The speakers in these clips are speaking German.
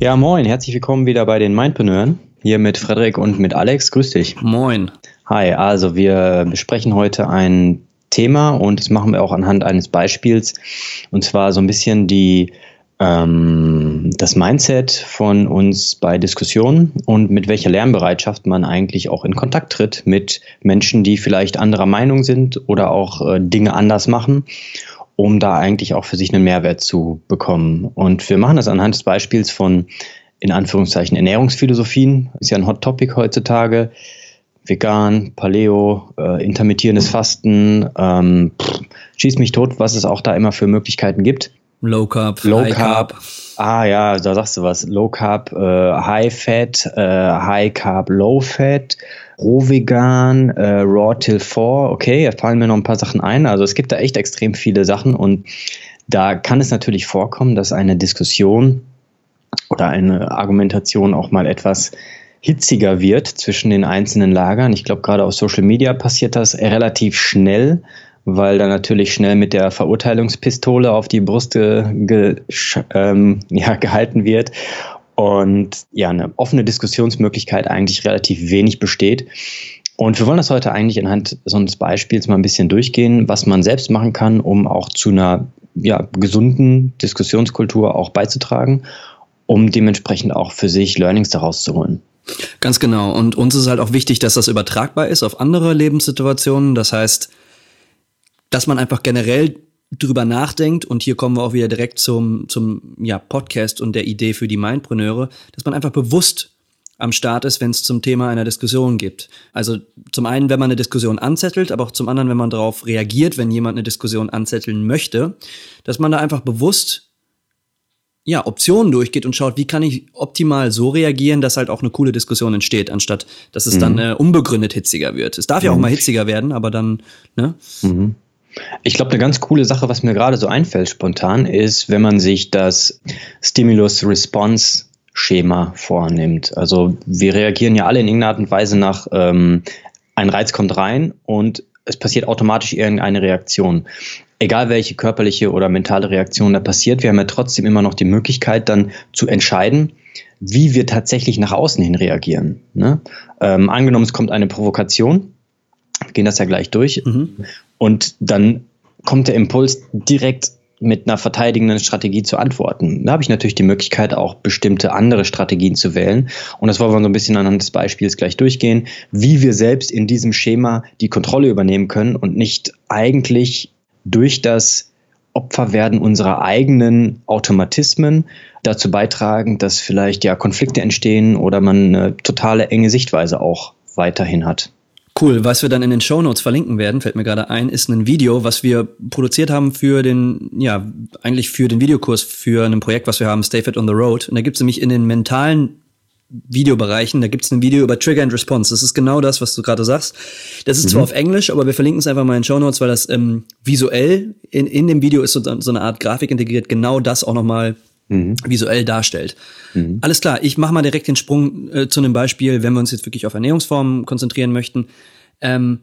Ja, moin, herzlich willkommen wieder bei den Mindpreneuren. Hier mit Frederik und mit Alex. Grüß dich. Moin. Hi, also wir besprechen heute ein Thema und das machen wir auch anhand eines Beispiels. Und zwar so ein bisschen die ähm, das Mindset von uns bei Diskussionen und mit welcher Lernbereitschaft man eigentlich auch in Kontakt tritt mit Menschen, die vielleicht anderer Meinung sind oder auch äh, Dinge anders machen, um da eigentlich auch für sich einen Mehrwert zu bekommen. Und wir machen das anhand des Beispiels von in Anführungszeichen Ernährungsphilosophien, ist ja ein Hot Topic heutzutage. Vegan, Paleo, äh, intermittierendes Fasten, ähm, pff, schieß mich tot, was es auch da immer für Möglichkeiten gibt. Low Carb, Low High Carb. Carb. Ah ja, da sagst du was. Low Carb, äh, High Fat, äh, High Carb, Low Fat, Roh Vegan, äh, Raw Till 4. Okay, da fallen mir noch ein paar Sachen ein. Also es gibt da echt extrem viele Sachen und da kann es natürlich vorkommen, dass eine Diskussion oder eine Argumentation auch mal etwas hitziger wird zwischen den einzelnen Lagern. Ich glaube, gerade auf Social Media passiert das relativ schnell weil da natürlich schnell mit der Verurteilungspistole auf die Brust ge, ähm, ja, gehalten wird und ja, eine offene Diskussionsmöglichkeit eigentlich relativ wenig besteht. Und wir wollen das heute eigentlich anhand so eines Beispiels mal ein bisschen durchgehen, was man selbst machen kann, um auch zu einer ja, gesunden Diskussionskultur auch beizutragen, um dementsprechend auch für sich Learnings daraus zu holen. Ganz genau. Und uns ist halt auch wichtig, dass das übertragbar ist auf andere Lebenssituationen. Das heißt, dass man einfach generell drüber nachdenkt, und hier kommen wir auch wieder direkt zum, zum ja, Podcast und der Idee für die Mindpreneure, dass man einfach bewusst am Start ist, wenn es zum Thema einer Diskussion gibt. Also zum einen, wenn man eine Diskussion anzettelt, aber auch zum anderen, wenn man darauf reagiert, wenn jemand eine Diskussion anzetteln möchte, dass man da einfach bewusst ja, Optionen durchgeht und schaut, wie kann ich optimal so reagieren, dass halt auch eine coole Diskussion entsteht, anstatt dass es mhm. dann äh, unbegründet hitziger wird. Es darf mhm. ja auch mhm. mal hitziger werden, aber dann, ne? Mhm. Ich glaube, eine ganz coole Sache, was mir gerade so einfällt spontan, ist, wenn man sich das Stimulus-Response-Schema vornimmt. Also wir reagieren ja alle in irgendeiner Art und Weise nach, ähm, ein Reiz kommt rein und es passiert automatisch irgendeine Reaktion. Egal welche körperliche oder mentale Reaktion da passiert, wir haben ja trotzdem immer noch die Möglichkeit dann zu entscheiden, wie wir tatsächlich nach außen hin reagieren. Ne? Ähm, angenommen, es kommt eine Provokation, wir gehen das ja gleich durch. Mhm. Und dann kommt der Impuls direkt mit einer verteidigenden Strategie zu antworten. Da habe ich natürlich die Möglichkeit, auch bestimmte andere Strategien zu wählen. Und das wollen wir so ein bisschen anhand des Beispiels gleich durchgehen, wie wir selbst in diesem Schema die Kontrolle übernehmen können und nicht eigentlich durch das Opferwerden unserer eigenen Automatismen dazu beitragen, dass vielleicht ja Konflikte entstehen oder man eine totale enge Sichtweise auch weiterhin hat. Cool, was wir dann in den Show Notes verlinken werden, fällt mir gerade ein, ist ein Video, was wir produziert haben für den, ja, eigentlich für den Videokurs für ein Projekt, was wir haben, Stay Fit on the Road. Und da gibt's nämlich in den mentalen Videobereichen, da gibt's ein Video über Trigger and Response. Das ist genau das, was du gerade sagst. Das ist mhm. zwar auf Englisch, aber wir verlinken es einfach mal in den Show Notes, weil das ähm, visuell in, in dem Video ist so, so eine Art Grafik integriert, genau das auch nochmal mhm. visuell darstellt. Mhm. Alles klar, ich mache mal direkt den Sprung äh, zu einem Beispiel, wenn wir uns jetzt wirklich auf Ernährungsformen konzentrieren möchten. Ähm,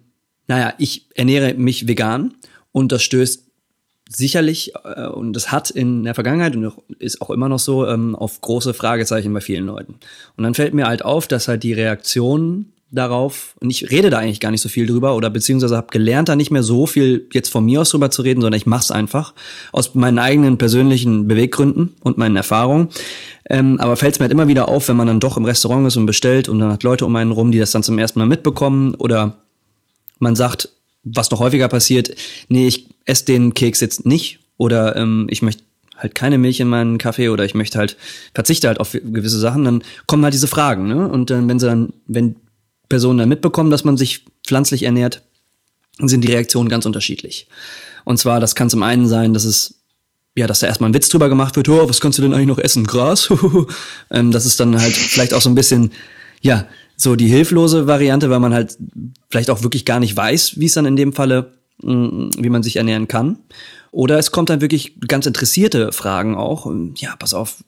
naja, ich ernähre mich vegan und das stößt sicherlich äh, und das hat in der Vergangenheit und ist auch immer noch so ähm, auf große Fragezeichen bei vielen Leuten. Und dann fällt mir halt auf, dass halt die Reaktionen darauf, und ich rede da eigentlich gar nicht so viel drüber oder beziehungsweise habe gelernt, da nicht mehr so viel jetzt von mir aus drüber zu reden, sondern ich mache es einfach aus meinen eigenen persönlichen Beweggründen und meinen Erfahrungen. Ähm, aber fällt es mir halt immer wieder auf, wenn man dann doch im Restaurant ist und bestellt und dann hat Leute um einen rum, die das dann zum ersten Mal mitbekommen oder man sagt, was noch häufiger passiert, nee, ich esse den Keks jetzt nicht oder ähm, ich möchte halt keine Milch in meinen Kaffee oder ich möchte halt verzichte halt auf gewisse Sachen, dann kommen halt diese Fragen, ne? Und dann, wenn sie dann, wenn Personen dann mitbekommen, dass man sich pflanzlich ernährt, sind die Reaktionen ganz unterschiedlich. Und zwar, das kann zum einen sein, dass es ja, dass da erstmal ein Witz drüber gemacht wird, oh, was kannst du denn eigentlich noch essen? Gras? ähm, das ist dann halt vielleicht auch so ein bisschen, ja, so die hilflose Variante, weil man halt vielleicht auch wirklich gar nicht weiß, wie es dann in dem Falle, wie man sich ernähren kann. Oder es kommt dann wirklich ganz interessierte Fragen auch. Ja, pass auf,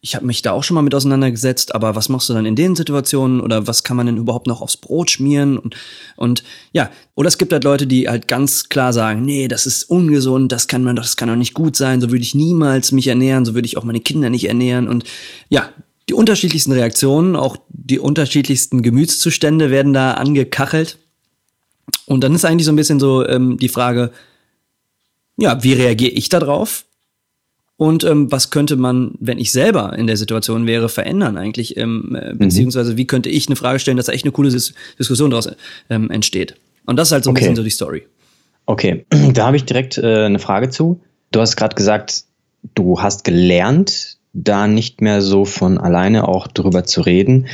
ich habe mich da auch schon mal mit auseinandergesetzt, aber was machst du dann in den Situationen oder was kann man denn überhaupt noch aufs Brot schmieren und und ja, oder es gibt halt Leute, die halt ganz klar sagen, nee, das ist ungesund, das kann man das kann doch nicht gut sein, so würde ich niemals mich ernähren, so würde ich auch meine Kinder nicht ernähren und ja, die unterschiedlichsten Reaktionen, auch die unterschiedlichsten Gemütszustände werden da angekachelt. Und dann ist eigentlich so ein bisschen so ähm, die Frage, ja, wie reagiere ich darauf? Und ähm, was könnte man, wenn ich selber in der Situation wäre, verändern eigentlich? Ähm, äh, mhm. beziehungsweise wie könnte ich eine Frage stellen, dass da echt eine coole Dis Diskussion daraus ähm, entsteht? Und das ist halt so ein okay. bisschen so die Story. Okay, da habe ich direkt äh, eine Frage zu. Du hast gerade gesagt, du hast gelernt, da nicht mehr so von alleine auch drüber zu reden.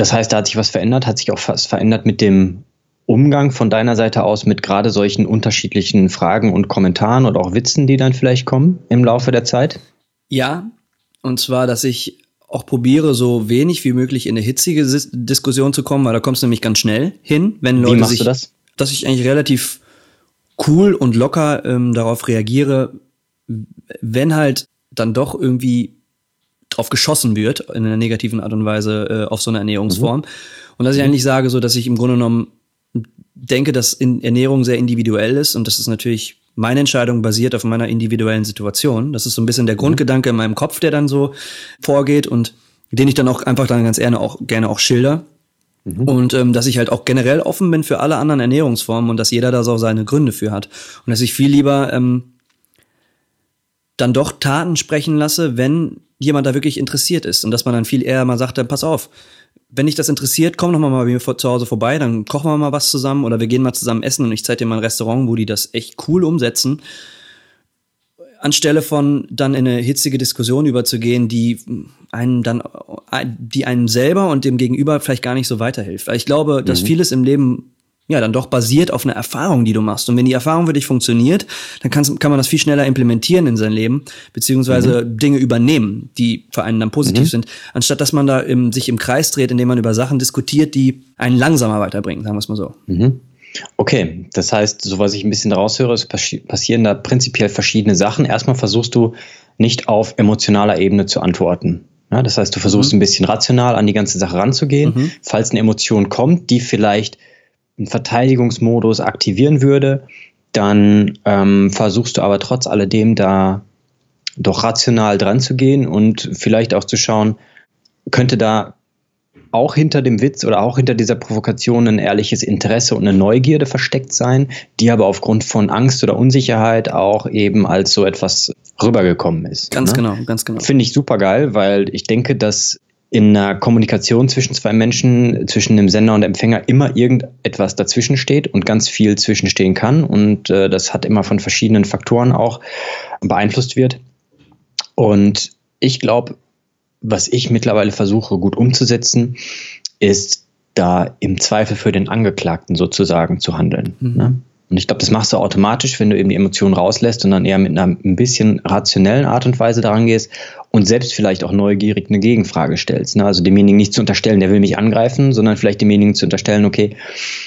Das heißt, da hat sich was verändert, hat sich auch was verändert mit dem Umgang von deiner Seite aus mit gerade solchen unterschiedlichen Fragen und Kommentaren oder auch Witzen, die dann vielleicht kommen im Laufe der Zeit? Ja, und zwar, dass ich auch probiere, so wenig wie möglich in eine hitzige Diskussion zu kommen, weil da kommst du nämlich ganz schnell hin, wenn Leute wie machst sich, du das? dass ich eigentlich relativ cool und locker ähm, darauf reagiere, wenn halt dann doch irgendwie drauf geschossen wird in einer negativen Art und Weise äh, auf so eine Ernährungsform. Mhm. Und dass ich eigentlich sage, so dass ich im Grunde genommen denke, dass Ernährung sehr individuell ist und das ist natürlich meine Entscheidung basiert auf meiner individuellen Situation. Das ist so ein bisschen der mhm. Grundgedanke in meinem Kopf, der dann so vorgeht und den ich dann auch einfach dann ganz gerne auch gerne auch schilder. Mhm. Und ähm, dass ich halt auch generell offen bin für alle anderen Ernährungsformen und dass jeder da so seine Gründe für hat. Und dass ich viel lieber ähm, dann doch Taten sprechen lasse, wenn jemand da wirklich interessiert ist. Und dass man dann viel eher mal sagt, dann pass auf, wenn dich das interessiert, komm doch mal bei mir zu Hause vorbei, dann kochen wir mal was zusammen oder wir gehen mal zusammen essen und ich zeige dir mal ein Restaurant, wo die das echt cool umsetzen. Anstelle von dann in eine hitzige Diskussion überzugehen, die einen dann, die einem selber und dem Gegenüber vielleicht gar nicht so weiterhilft. Weil ich glaube, dass mhm. vieles im Leben ja dann doch basiert auf einer Erfahrung, die du machst. Und wenn die Erfahrung für dich funktioniert, dann kann man das viel schneller implementieren in sein Leben, beziehungsweise mhm. Dinge übernehmen, die für einen dann positiv mhm. sind, anstatt dass man da im, sich im Kreis dreht, indem man über Sachen diskutiert, die einen langsamer weiterbringen, sagen wir es mal so. Mhm. Okay, das heißt, so was ich ein bisschen raushöre, es passieren da prinzipiell verschiedene Sachen. Erstmal versuchst du nicht auf emotionaler Ebene zu antworten. Ja, das heißt, du versuchst mhm. ein bisschen rational an die ganze Sache ranzugehen. Mhm. Falls eine Emotion kommt, die vielleicht einen Verteidigungsmodus aktivieren würde, dann ähm, versuchst du aber trotz alledem da doch rational dran zu gehen und vielleicht auch zu schauen, könnte da auch hinter dem Witz oder auch hinter dieser Provokation ein ehrliches Interesse und eine Neugierde versteckt sein, die aber aufgrund von Angst oder Unsicherheit auch eben als so etwas rübergekommen ist. Ganz ne? genau, ganz genau. Finde ich super geil, weil ich denke, dass in einer Kommunikation zwischen zwei Menschen, zwischen dem Sender und Empfänger immer irgendetwas dazwischen steht und ganz viel zwischenstehen kann. Und äh, das hat immer von verschiedenen Faktoren auch beeinflusst wird. Und ich glaube, was ich mittlerweile versuche gut umzusetzen, ist da im Zweifel für den Angeklagten sozusagen zu handeln. Mhm. Ne? Und ich glaube, das machst du automatisch, wenn du eben die Emotionen rauslässt und dann eher mit einer ein bisschen rationellen Art und Weise daran gehst und selbst vielleicht auch neugierig eine Gegenfrage stellst. Ne? Also demjenigen nicht zu unterstellen, der will mich angreifen, sondern vielleicht demjenigen zu unterstellen, okay,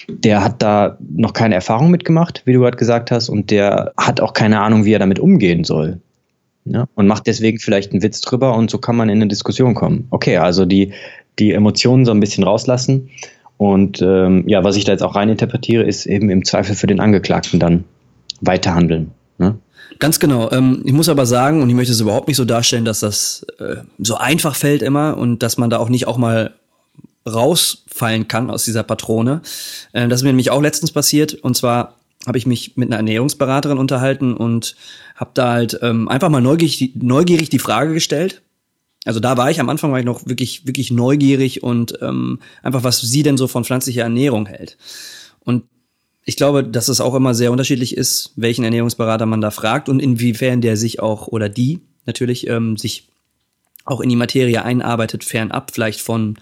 der hat da noch keine Erfahrung mitgemacht, wie du gerade gesagt hast, und der hat auch keine Ahnung, wie er damit umgehen soll. Ja? Und macht deswegen vielleicht einen Witz drüber und so kann man in eine Diskussion kommen. Okay, also die, die Emotionen so ein bisschen rauslassen und ähm, ja, was ich da jetzt auch reininterpretiere, ist eben im Zweifel für den Angeklagten dann weiterhandeln. Ne? Ganz genau. Ähm, ich muss aber sagen, und ich möchte es überhaupt nicht so darstellen, dass das äh, so einfach fällt immer und dass man da auch nicht auch mal rausfallen kann aus dieser Patrone. Äh, das ist mir nämlich auch letztens passiert. Und zwar habe ich mich mit einer Ernährungsberaterin unterhalten und habe da halt ähm, einfach mal neugierig, neugierig die Frage gestellt, also da war ich am Anfang war ich noch wirklich wirklich neugierig und ähm, einfach was sie denn so von pflanzlicher Ernährung hält. Und ich glaube, dass es auch immer sehr unterschiedlich ist, welchen Ernährungsberater man da fragt und inwiefern der sich auch oder die natürlich ähm, sich auch in die Materie einarbeitet, fernab vielleicht von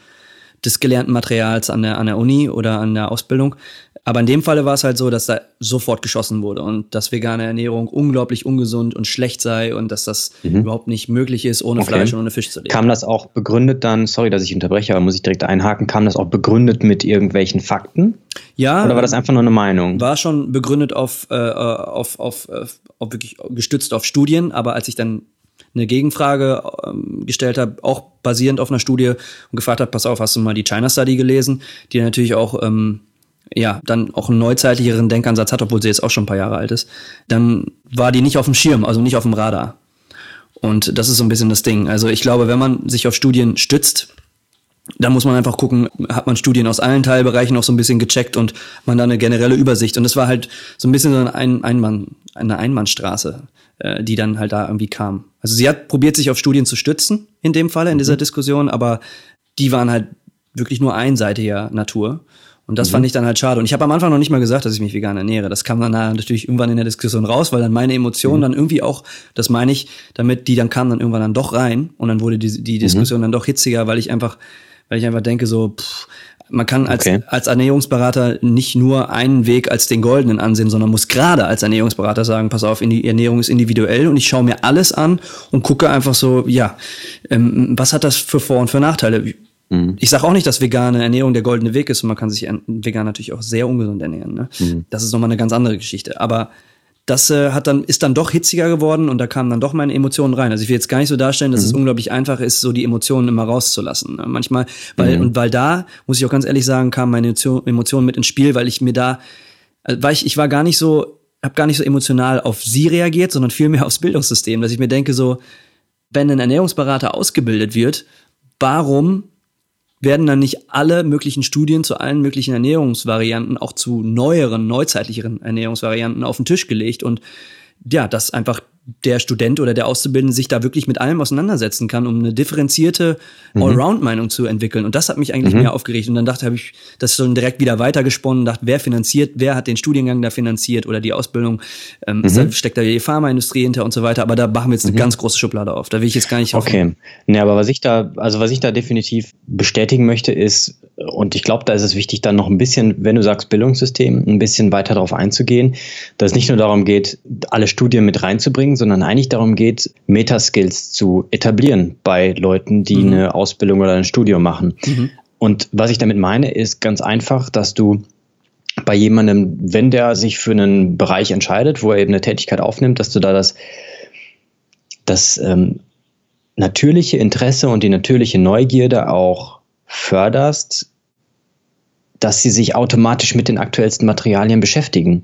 des gelernten Materials an der, an der Uni oder an der Ausbildung. Aber in dem Falle war es halt so, dass da sofort geschossen wurde und dass vegane Ernährung unglaublich ungesund und schlecht sei und dass das mhm. überhaupt nicht möglich ist, ohne okay. Fleisch und ohne Fisch zu leben. Kam das auch begründet dann, sorry, dass ich unterbreche, aber muss ich direkt einhaken, kam das auch begründet mit irgendwelchen Fakten? Ja. Oder war das einfach nur eine Meinung? War schon begründet auf, äh, auf, auf, auf, auf wirklich gestützt auf Studien, aber als ich dann eine Gegenfrage ähm, gestellt habe, auch basierend auf einer Studie und gefragt habe, pass auf, hast du mal die China Study gelesen, die natürlich auch ähm, ja, dann auch einen neuzeitlicheren Denkansatz hat, obwohl sie jetzt auch schon ein paar Jahre alt ist, dann war die nicht auf dem Schirm, also nicht auf dem Radar. Und das ist so ein bisschen das Ding. Also ich glaube, wenn man sich auf Studien stützt, dann muss man einfach gucken, hat man Studien aus allen Teilbereichen auch so ein bisschen gecheckt und man da eine generelle Übersicht. Und das war halt so ein bisschen so eine, ein Einmann, eine Einbahnstraße, äh, die dann halt da irgendwie kam. Also sie hat probiert, sich auf Studien zu stützen, in dem Falle, in dieser mhm. Diskussion, aber die waren halt wirklich nur einseitiger Natur. Und das mhm. fand ich dann halt schade. Und ich habe am Anfang noch nicht mal gesagt, dass ich mich vegan ernähre. Das kam dann natürlich irgendwann in der Diskussion raus, weil dann meine Emotionen mhm. dann irgendwie auch, das meine ich, damit die dann kamen dann irgendwann dann doch rein und dann wurde die, die Diskussion mhm. dann doch hitziger, weil ich einfach, weil ich einfach denke so, pff, man kann als, okay. als Ernährungsberater nicht nur einen Weg als den goldenen ansehen, sondern muss gerade als Ernährungsberater sagen, pass auf, die Ernährung ist individuell und ich schaue mir alles an und gucke einfach so, ja, ähm, was hat das für Vor- und für Nachteile? Mhm. Ich sage auch nicht, dass vegane Ernährung der goldene Weg ist und man kann sich vegan natürlich auch sehr ungesund ernähren. Ne? Mhm. Das ist nochmal eine ganz andere Geschichte. Aber das äh, hat dann, ist dann doch hitziger geworden und da kamen dann doch meine Emotionen rein. Also ich will jetzt gar nicht so darstellen, dass mhm. es unglaublich einfach ist, so die Emotionen immer rauszulassen. Ne? Manchmal, weil, mhm. und weil da, muss ich auch ganz ehrlich sagen, kamen meine Emotionen mit ins Spiel, weil ich mir da, äh, weil ich, ich war gar nicht so, habe gar nicht so emotional auf sie reagiert, sondern vielmehr aufs Bildungssystem, dass ich mir denke so, wenn ein Ernährungsberater ausgebildet wird, warum werden dann nicht alle möglichen Studien zu allen möglichen Ernährungsvarianten, auch zu neueren, neuzeitlicheren Ernährungsvarianten auf den Tisch gelegt. Und ja, dass einfach der Student oder der Auszubildende sich da wirklich mit allem auseinandersetzen kann, um eine differenzierte mhm. Allround-Meinung zu entwickeln. Und das hat mich eigentlich mhm. mehr aufgeregt. Und dann dachte habe ich das schon direkt wieder weitergesponnen, dachte, wer finanziert, wer hat den Studiengang da finanziert oder die Ausbildung, ähm, mhm. steckt da die Pharmaindustrie hinter und so weiter. Aber da machen wir jetzt eine mhm. ganz große Schublade auf. Da will ich jetzt gar nicht hoffen. Okay. Nee, aber was ich da, also was ich da definitiv bestätigen möchte, ist, und ich glaube, da ist es wichtig, dann noch ein bisschen, wenn du sagst Bildungssystem, ein bisschen weiter darauf einzugehen, dass es nicht nur darum geht, alle Studien mit reinzubringen, sondern eigentlich darum geht, Metaskills zu etablieren bei Leuten, die mhm. eine Ausbildung oder ein Studium machen. Mhm. Und was ich damit meine, ist ganz einfach, dass du bei jemandem, wenn der sich für einen Bereich entscheidet, wo er eben eine Tätigkeit aufnimmt, dass du da das, das ähm, natürliche Interesse und die natürliche Neugierde auch förderst, dass sie sich automatisch mit den aktuellsten Materialien beschäftigen.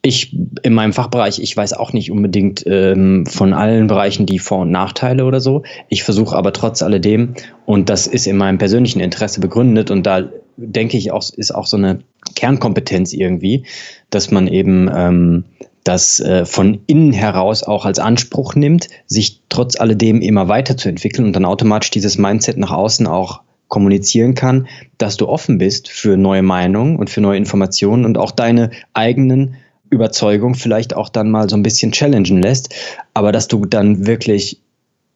Ich in meinem Fachbereich, ich weiß auch nicht unbedingt ähm, von allen Bereichen die Vor- und Nachteile oder so. Ich versuche aber trotz alledem, und das ist in meinem persönlichen Interesse begründet, und da denke ich auch, ist auch so eine Kernkompetenz irgendwie, dass man eben ähm, das äh, von innen heraus auch als Anspruch nimmt, sich trotz alledem immer weiterzuentwickeln und dann automatisch dieses Mindset nach außen auch kommunizieren kann, dass du offen bist für neue Meinungen und für neue Informationen und auch deine eigenen Überzeugungen vielleicht auch dann mal so ein bisschen challengen lässt, aber dass du dann wirklich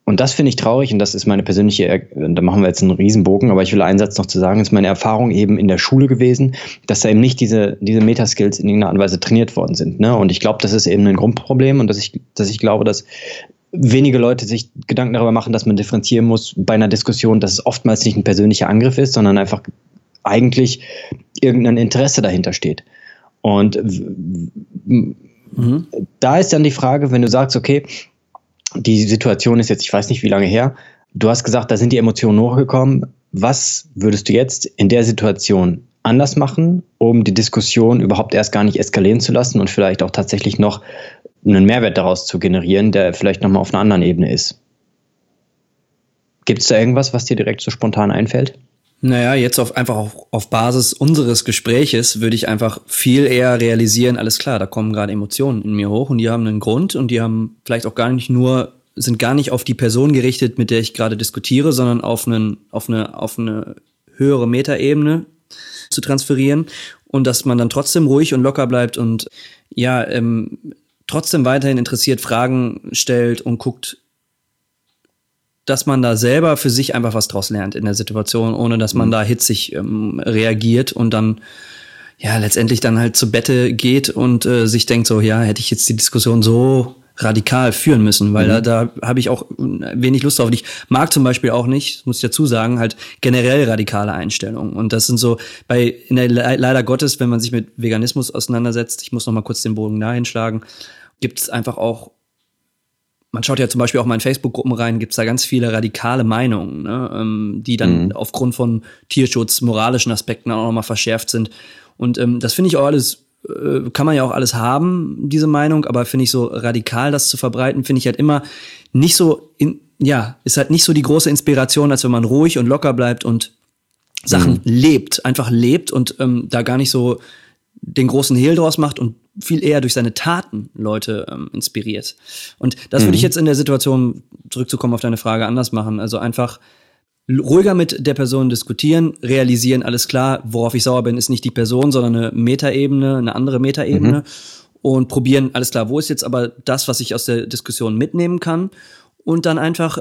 und das finde ich traurig und das ist meine persönliche, da machen wir jetzt einen Riesenbogen, aber ich will einen Satz noch zu sagen, ist meine Erfahrung eben in der Schule gewesen, dass da eben nicht diese, diese Metaskills in irgendeiner Art und Weise trainiert worden sind. Ne? Und ich glaube, das ist eben ein Grundproblem und dass ich, dass ich glaube, dass wenige Leute sich Gedanken darüber machen, dass man differenzieren muss bei einer Diskussion, dass es oftmals nicht ein persönlicher Angriff ist, sondern einfach eigentlich irgendein Interesse dahinter steht. Und mhm. da ist dann die Frage, wenn du sagst, okay, die Situation ist jetzt, ich weiß nicht wie lange her, du hast gesagt, da sind die Emotionen hochgekommen. Was würdest du jetzt in der Situation anders machen, um die Diskussion überhaupt erst gar nicht eskalieren zu lassen und vielleicht auch tatsächlich noch einen Mehrwert daraus zu generieren, der vielleicht nochmal auf einer anderen Ebene ist. Gibt es da irgendwas, was dir direkt so spontan einfällt? Naja, jetzt auf, einfach auf, auf Basis unseres Gespräches würde ich einfach viel eher realisieren, alles klar, da kommen gerade Emotionen in mir hoch und die haben einen Grund und die haben vielleicht auch gar nicht nur, sind gar nicht auf die Person gerichtet, mit der ich gerade diskutiere, sondern auf, einen, auf, eine, auf eine höhere Metaebene zu transferieren und dass man dann trotzdem ruhig und locker bleibt und ja, ähm, trotzdem weiterhin interessiert Fragen stellt und guckt, dass man da selber für sich einfach was draus lernt in der Situation, ohne dass man mhm. da hitzig ähm, reagiert und dann ja letztendlich dann halt zu Bette geht und äh, sich denkt so, ja, hätte ich jetzt die Diskussion so radikal führen müssen, weil mhm. da, da habe ich auch wenig Lust drauf. Und ich mag zum Beispiel auch nicht, muss ich dazu sagen, halt generell radikale Einstellungen. Und das sind so bei in der leider Gottes, wenn man sich mit Veganismus auseinandersetzt, ich muss noch mal kurz den Bogen dahin schlagen, gibt es einfach auch man schaut ja zum Beispiel auch mal in Facebook-Gruppen rein, gibt es da ganz viele radikale Meinungen, ne, ähm, die dann mhm. aufgrund von Tierschutz, moralischen Aspekten auch nochmal verschärft sind. Und ähm, das finde ich auch alles, äh, kann man ja auch alles haben, diese Meinung, aber finde ich so radikal, das zu verbreiten, finde ich halt immer nicht so, in, ja, ist halt nicht so die große Inspiration, als wenn man ruhig und locker bleibt und Sachen mhm. lebt, einfach lebt und ähm, da gar nicht so den großen Hehl draus macht und viel eher durch seine Taten Leute ähm, inspiriert. Und das mhm. würde ich jetzt in der Situation, zurückzukommen auf deine Frage, anders machen. Also einfach ruhiger mit der Person diskutieren, realisieren, alles klar, worauf ich sauer bin, ist nicht die Person, sondern eine Metaebene, eine andere Metaebene. Mhm. Und probieren, alles klar, wo ist jetzt aber das, was ich aus der Diskussion mitnehmen kann? Und dann einfach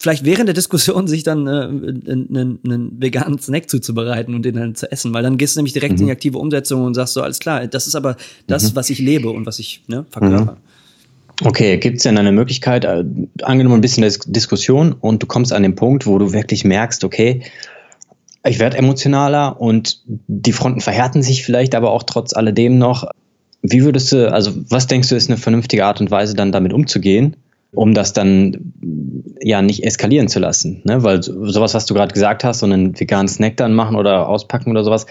vielleicht während der Diskussion sich dann äh, einen, einen veganen Snack zuzubereiten und den dann zu essen, weil dann gehst du nämlich direkt mhm. in die aktive Umsetzung und sagst so, alles klar, das ist aber das, mhm. was ich lebe und was ich ne, verkörper. Okay, gibt es denn eine Möglichkeit, äh, angenommen ein bisschen Dis Diskussion und du kommst an den Punkt, wo du wirklich merkst, okay, ich werde emotionaler und die Fronten verhärten sich vielleicht, aber auch trotz alledem noch. Wie würdest du, also was denkst du, ist eine vernünftige Art und Weise, dann damit umzugehen? um das dann ja nicht eskalieren zu lassen. Ne? Weil sowas, was du gerade gesagt hast, so einen veganen Snack dann machen oder auspacken oder sowas,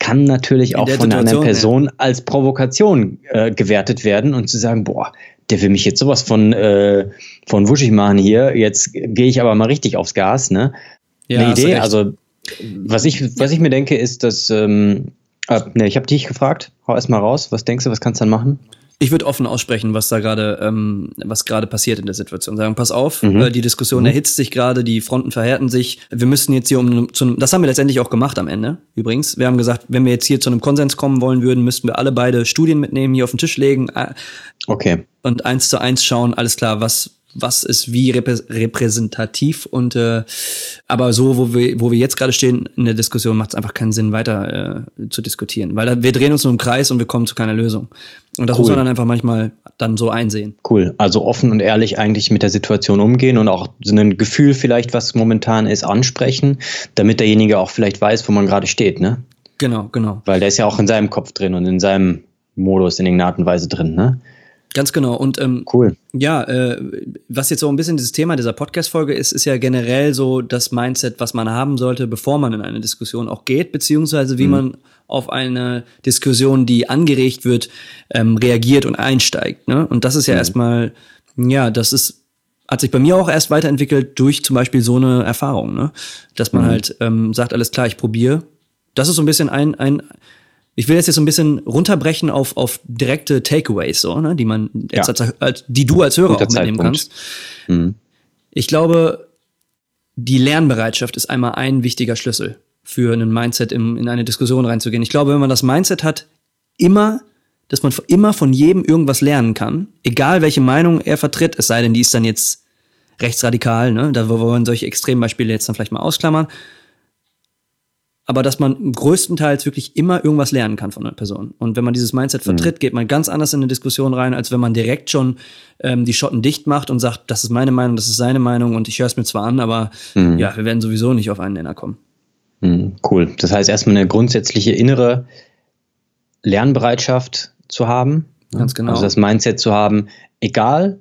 kann natürlich auch von einer Person ja. als Provokation äh, gewertet werden und zu sagen, boah, der will mich jetzt sowas von, äh, von wuschig machen hier, jetzt gehe ich aber mal richtig aufs Gas. Ne? Ja, Eine Idee, also was ich, was ich mir denke, ist, dass, ähm, äh, ne, ich habe dich gefragt, hau erst mal raus, was denkst du, was kannst du dann machen? Ich würde offen aussprechen, was da gerade, ähm, was gerade passiert in der Situation. Sagen, pass auf, mhm. äh, die Diskussion mhm. erhitzt sich gerade, die Fronten verhärten sich. Wir müssen jetzt hier um zu einem, das haben wir letztendlich auch gemacht am Ende. Übrigens, wir haben gesagt, wenn wir jetzt hier zu einem Konsens kommen wollen würden, müssten wir alle beide Studien mitnehmen, hier auf den Tisch legen. Äh, okay. Und eins zu eins schauen, alles klar, was was ist wie repräsentativ und äh, aber so, wo wir, wo wir jetzt gerade stehen in der Diskussion, macht es einfach keinen Sinn, weiter äh, zu diskutieren. Weil da, wir drehen uns nur im Kreis und wir kommen zu keiner Lösung. Und das cool. muss man dann einfach manchmal dann so einsehen. Cool. Also offen und ehrlich eigentlich mit der Situation umgehen und auch so ein Gefühl vielleicht, was momentan ist, ansprechen, damit derjenige auch vielleicht weiß, wo man gerade steht, ne? Genau, genau. Weil der ist ja auch in seinem Kopf drin und in seinem Modus in irgendeiner Art und Weise drin, ne? Ganz genau. Und ähm, cool. Ja, äh, was jetzt so ein bisschen dieses Thema dieser Podcast-Folge ist, ist ja generell so das Mindset, was man haben sollte, bevor man in eine Diskussion auch geht, beziehungsweise wie mhm. man auf eine Diskussion, die angeregt wird, ähm, reagiert und einsteigt. Ne? Und das ist ja mhm. erstmal, ja, das ist, hat sich bei mir auch erst weiterentwickelt durch zum Beispiel so eine Erfahrung, ne? Dass man mhm. halt ähm, sagt, alles klar, ich probiere. Das ist so ein bisschen ein, ein ich will das jetzt so ein bisschen runterbrechen auf, auf direkte Takeaways, so, ne, die man jetzt ja. als, als, die du als Hörer Guter auch mitnehmen kannst. Mhm. Ich glaube, die Lernbereitschaft ist einmal ein wichtiger Schlüssel für einen Mindset in, in eine Diskussion reinzugehen. Ich glaube, wenn man das Mindset hat, immer, dass man immer von jedem irgendwas lernen kann, egal welche Meinung er vertritt, es sei denn, die ist dann jetzt rechtsradikal, ne, da wollen solche Extrembeispiele jetzt dann vielleicht mal ausklammern, aber dass man größtenteils wirklich immer irgendwas lernen kann von einer Person. Und wenn man dieses Mindset vertritt, mhm. geht man ganz anders in eine Diskussion rein, als wenn man direkt schon ähm, die Schotten dicht macht und sagt, das ist meine Meinung, das ist seine Meinung und ich höre es mir zwar an, aber mhm. ja, wir werden sowieso nicht auf einen Nenner kommen. Mhm, cool. Das heißt erstmal eine grundsätzliche innere Lernbereitschaft zu haben. Ganz genau. Also das Mindset zu haben, egal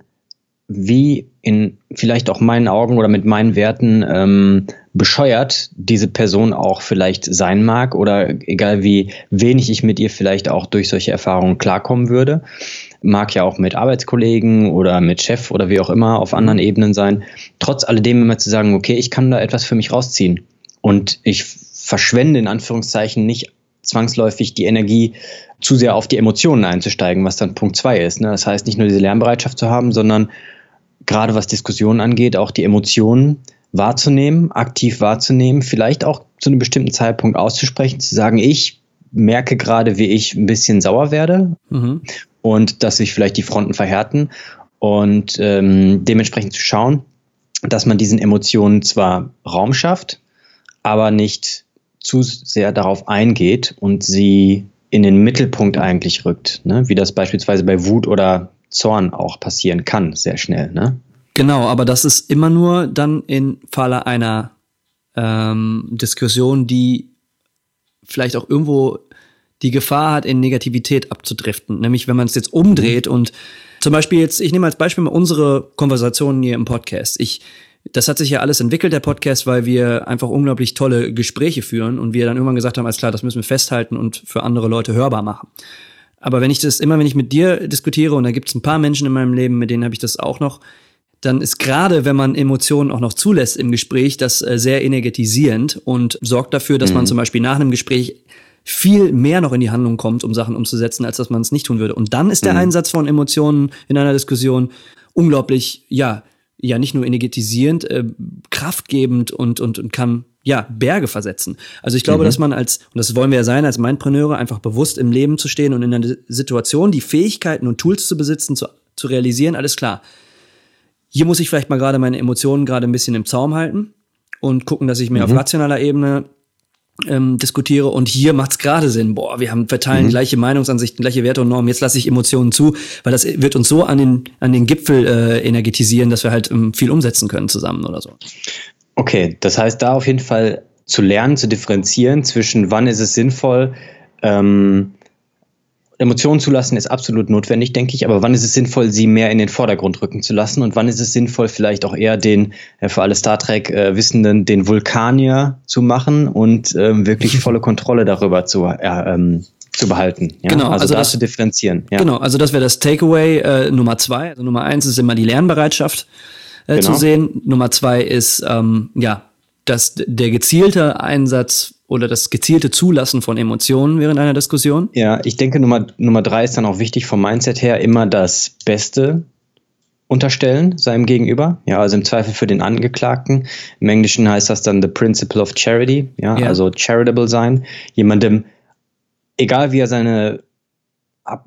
wie in vielleicht auch meinen Augen oder mit meinen Werten ähm, bescheuert diese Person auch vielleicht sein mag oder egal wie wenig ich mit ihr vielleicht auch durch solche Erfahrungen klarkommen würde. Mag ja auch mit Arbeitskollegen oder mit Chef oder wie auch immer auf anderen Ebenen sein. Trotz alledem immer zu sagen, okay, ich kann da etwas für mich rausziehen. Und ich verschwende in Anführungszeichen nicht zwangsläufig die Energie, zu sehr auf die Emotionen einzusteigen, was dann Punkt zwei ist. Ne? Das heißt, nicht nur diese Lernbereitschaft zu haben, sondern gerade was Diskussionen angeht, auch die Emotionen wahrzunehmen, aktiv wahrzunehmen, vielleicht auch zu einem bestimmten Zeitpunkt auszusprechen, zu sagen, ich merke gerade, wie ich ein bisschen sauer werde mhm. und dass sich vielleicht die Fronten verhärten und ähm, dementsprechend zu schauen, dass man diesen Emotionen zwar Raum schafft, aber nicht zu sehr darauf eingeht und sie in den Mittelpunkt eigentlich rückt, ne? wie das beispielsweise bei Wut oder Zorn auch passieren kann, sehr schnell. Ne? Genau, aber das ist immer nur dann im Falle einer ähm, Diskussion, die vielleicht auch irgendwo die Gefahr hat, in Negativität abzudriften. Nämlich, wenn man es jetzt umdreht mhm. und zum Beispiel jetzt, ich nehme als Beispiel mal unsere Konversationen hier im Podcast. Ich, das hat sich ja alles entwickelt, der Podcast, weil wir einfach unglaublich tolle Gespräche führen und wir dann irgendwann gesagt haben, alles klar, das müssen wir festhalten und für andere Leute hörbar machen. Aber wenn ich das immer, wenn ich mit dir diskutiere, und da gibt es ein paar Menschen in meinem Leben, mit denen habe ich das auch noch, dann ist gerade, wenn man Emotionen auch noch zulässt im Gespräch, das äh, sehr energetisierend und sorgt dafür, dass mhm. man zum Beispiel nach einem Gespräch viel mehr noch in die Handlung kommt, um Sachen umzusetzen, als dass man es nicht tun würde. Und dann ist der mhm. Einsatz von Emotionen in einer Diskussion unglaublich, ja, ja, nicht nur energetisierend, äh, kraftgebend und, und, und kann ja, Berge versetzen. Also ich glaube, mhm. dass man als, und das wollen wir ja sein, als Mindpreneure einfach bewusst im Leben zu stehen und in einer Situation die Fähigkeiten und Tools zu besitzen, zu, zu realisieren, alles klar. Hier muss ich vielleicht mal gerade meine Emotionen gerade ein bisschen im Zaum halten und gucken, dass ich mir mhm. auf rationaler Ebene ähm, diskutiere und hier macht es gerade Sinn, boah, wir haben verteilen mhm. gleiche Meinungsansichten, gleiche Werte und Normen, jetzt lasse ich Emotionen zu, weil das wird uns so an den, an den Gipfel äh, energetisieren, dass wir halt ähm, viel umsetzen können zusammen oder so. Okay, das heißt da auf jeden Fall zu lernen, zu differenzieren zwischen wann ist es sinnvoll, ähm, Emotionen zulassen ist absolut notwendig, denke ich, aber wann ist es sinnvoll, sie mehr in den Vordergrund rücken zu lassen und wann ist es sinnvoll, vielleicht auch eher den, äh, für alle Star Trek äh, Wissenden, den Vulkanier zu machen und ähm, wirklich volle Kontrolle darüber zu, äh, ähm, zu behalten. Ja? Genau, also, also das zu differenzieren. Ja. Genau, also das wäre das Takeaway äh, Nummer zwei. Also Nummer eins ist immer die Lernbereitschaft äh, genau. zu sehen. Nummer zwei ist ähm, ja dass der gezielte Einsatz oder das gezielte Zulassen von Emotionen während einer Diskussion? Ja, ich denke, Nummer, Nummer drei ist dann auch wichtig vom Mindset her, immer das Beste unterstellen seinem Gegenüber. Ja, also im Zweifel für den Angeklagten. Im Englischen heißt das dann the principle of charity. Ja, ja. also charitable sein. Jemandem, egal wie er seine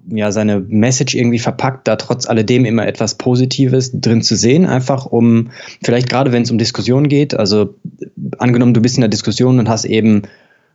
ja, seine Message irgendwie verpackt, da trotz alledem immer etwas Positives drin zu sehen, einfach um, vielleicht gerade wenn es um Diskussionen geht, also angenommen, du bist in der Diskussion und hast eben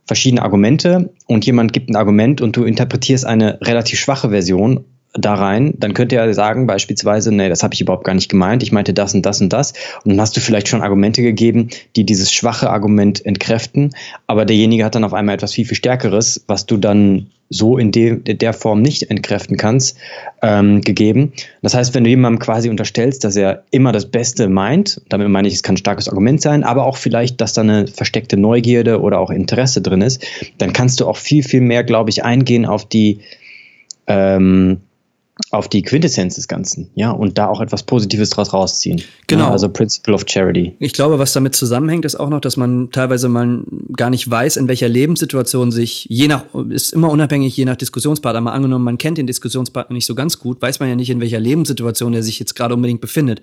verschiedene Argumente und jemand gibt ein Argument und du interpretierst eine relativ schwache Version da rein, dann könnte er sagen beispielsweise, nee, das habe ich überhaupt gar nicht gemeint, ich meinte das und das und das. Und dann hast du vielleicht schon Argumente gegeben, die dieses schwache Argument entkräften, aber derjenige hat dann auf einmal etwas viel, viel Stärkeres, was du dann so in de, der Form nicht entkräften kannst, ähm, gegeben. Das heißt, wenn du jemandem quasi unterstellst, dass er immer das Beste meint, damit meine ich, es kann ein starkes Argument sein, aber auch vielleicht, dass da eine versteckte Neugierde oder auch Interesse drin ist, dann kannst du auch viel, viel mehr, glaube ich, eingehen auf die ähm, auf die Quintessenz des Ganzen, ja, und da auch etwas Positives draus rausziehen. Genau. Ja, also Principle of Charity. Ich glaube, was damit zusammenhängt, ist auch noch, dass man teilweise mal gar nicht weiß, in welcher Lebenssituation sich, je nach, ist immer unabhängig, je nach Diskussionspartner, mal angenommen, man kennt den Diskussionspartner nicht so ganz gut, weiß man ja nicht, in welcher Lebenssituation er sich jetzt gerade unbedingt befindet.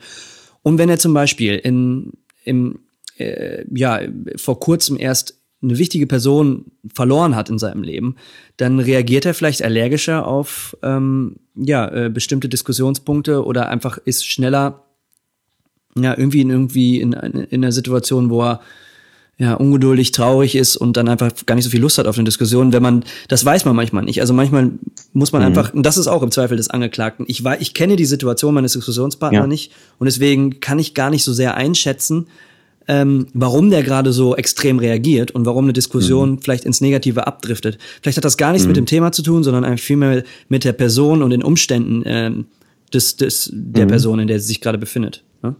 Und wenn er zum Beispiel in, im, äh, ja, vor kurzem erst eine wichtige Person verloren hat in seinem Leben, dann reagiert er vielleicht allergischer auf ähm, ja, äh, bestimmte Diskussionspunkte oder einfach ist schneller ja, irgendwie in irgendwie in, in einer Situation, wo er ja, ungeduldig, traurig ist und dann einfach gar nicht so viel Lust hat auf eine Diskussion, wenn man, das weiß man manchmal nicht. Also manchmal muss man mhm. einfach, und das ist auch im Zweifel des Angeklagten. Ich weiß, ich kenne die Situation meines Diskussionspartners ja. nicht und deswegen kann ich gar nicht so sehr einschätzen, ähm, warum der gerade so extrem reagiert und warum eine Diskussion mhm. vielleicht ins Negative abdriftet. Vielleicht hat das gar nichts mhm. mit dem Thema zu tun, sondern einfach vielmehr mit der Person und den Umständen ähm, des, des, der mhm. Person, in der sie sich gerade befindet. Ne?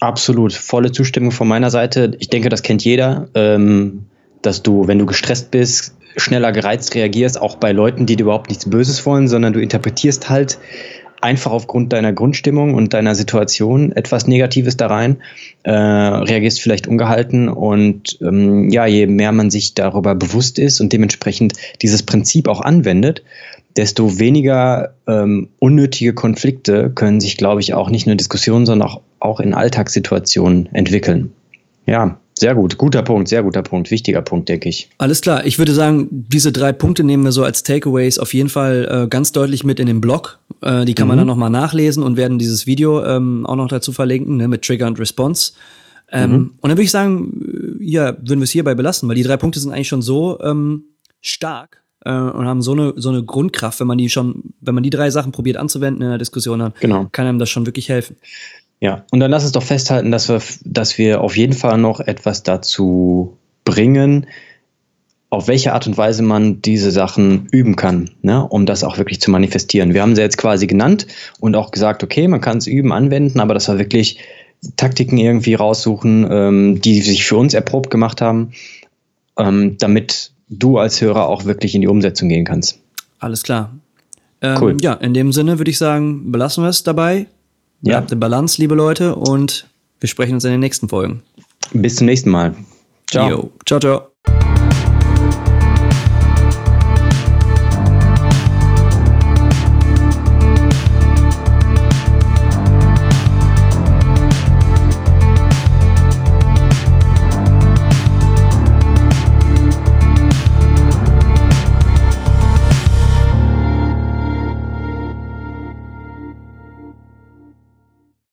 Absolut, volle Zustimmung von meiner Seite. Ich denke, das kennt jeder, ähm, dass du, wenn du gestresst bist, schneller gereizt reagierst, auch bei Leuten, die dir überhaupt nichts Böses wollen, sondern du interpretierst halt einfach aufgrund deiner Grundstimmung und deiner Situation etwas Negatives da rein, äh, reagierst vielleicht ungehalten und ähm, ja, je mehr man sich darüber bewusst ist und dementsprechend dieses Prinzip auch anwendet, desto weniger ähm, unnötige Konflikte können sich, glaube ich, auch nicht nur in Diskussionen, sondern auch, auch in Alltagssituationen entwickeln. Ja, Sehr gut, guter Punkt, sehr guter Punkt, wichtiger Punkt, denke ich. Alles klar, ich würde sagen, diese drei Punkte nehmen wir so als Takeaways auf jeden Fall äh, ganz deutlich mit in den Blog. Äh, die kann mhm. man dann nochmal nachlesen und werden dieses Video ähm, auch noch dazu verlinken, ne, mit Trigger und Response. Ähm, mhm. Und dann würde ich sagen, äh, ja, würden wir es hierbei belassen, weil die drei Punkte sind eigentlich schon so ähm, stark äh, und haben so eine so eine Grundkraft, wenn man die schon, wenn man die drei Sachen probiert anzuwenden in der Diskussion, dann genau. kann einem das schon wirklich helfen. Ja, und dann lass uns doch festhalten, dass wir, dass wir auf jeden Fall noch etwas dazu bringen, auf welche Art und Weise man diese Sachen üben kann, ne, um das auch wirklich zu manifestieren. Wir haben sie jetzt quasi genannt und auch gesagt, okay, man kann es üben, anwenden, aber das war wirklich Taktiken irgendwie raussuchen, ähm, die sich für uns erprobt gemacht haben, ähm, damit du als Hörer auch wirklich in die Umsetzung gehen kannst. Alles klar. Ähm, cool. Ja, in dem Sinne würde ich sagen, belassen wir es dabei. Bleibt ja. in Balance, liebe Leute, und wir sprechen uns in den nächsten Folgen. Bis zum nächsten Mal. Ciao. Yo. Ciao, ciao.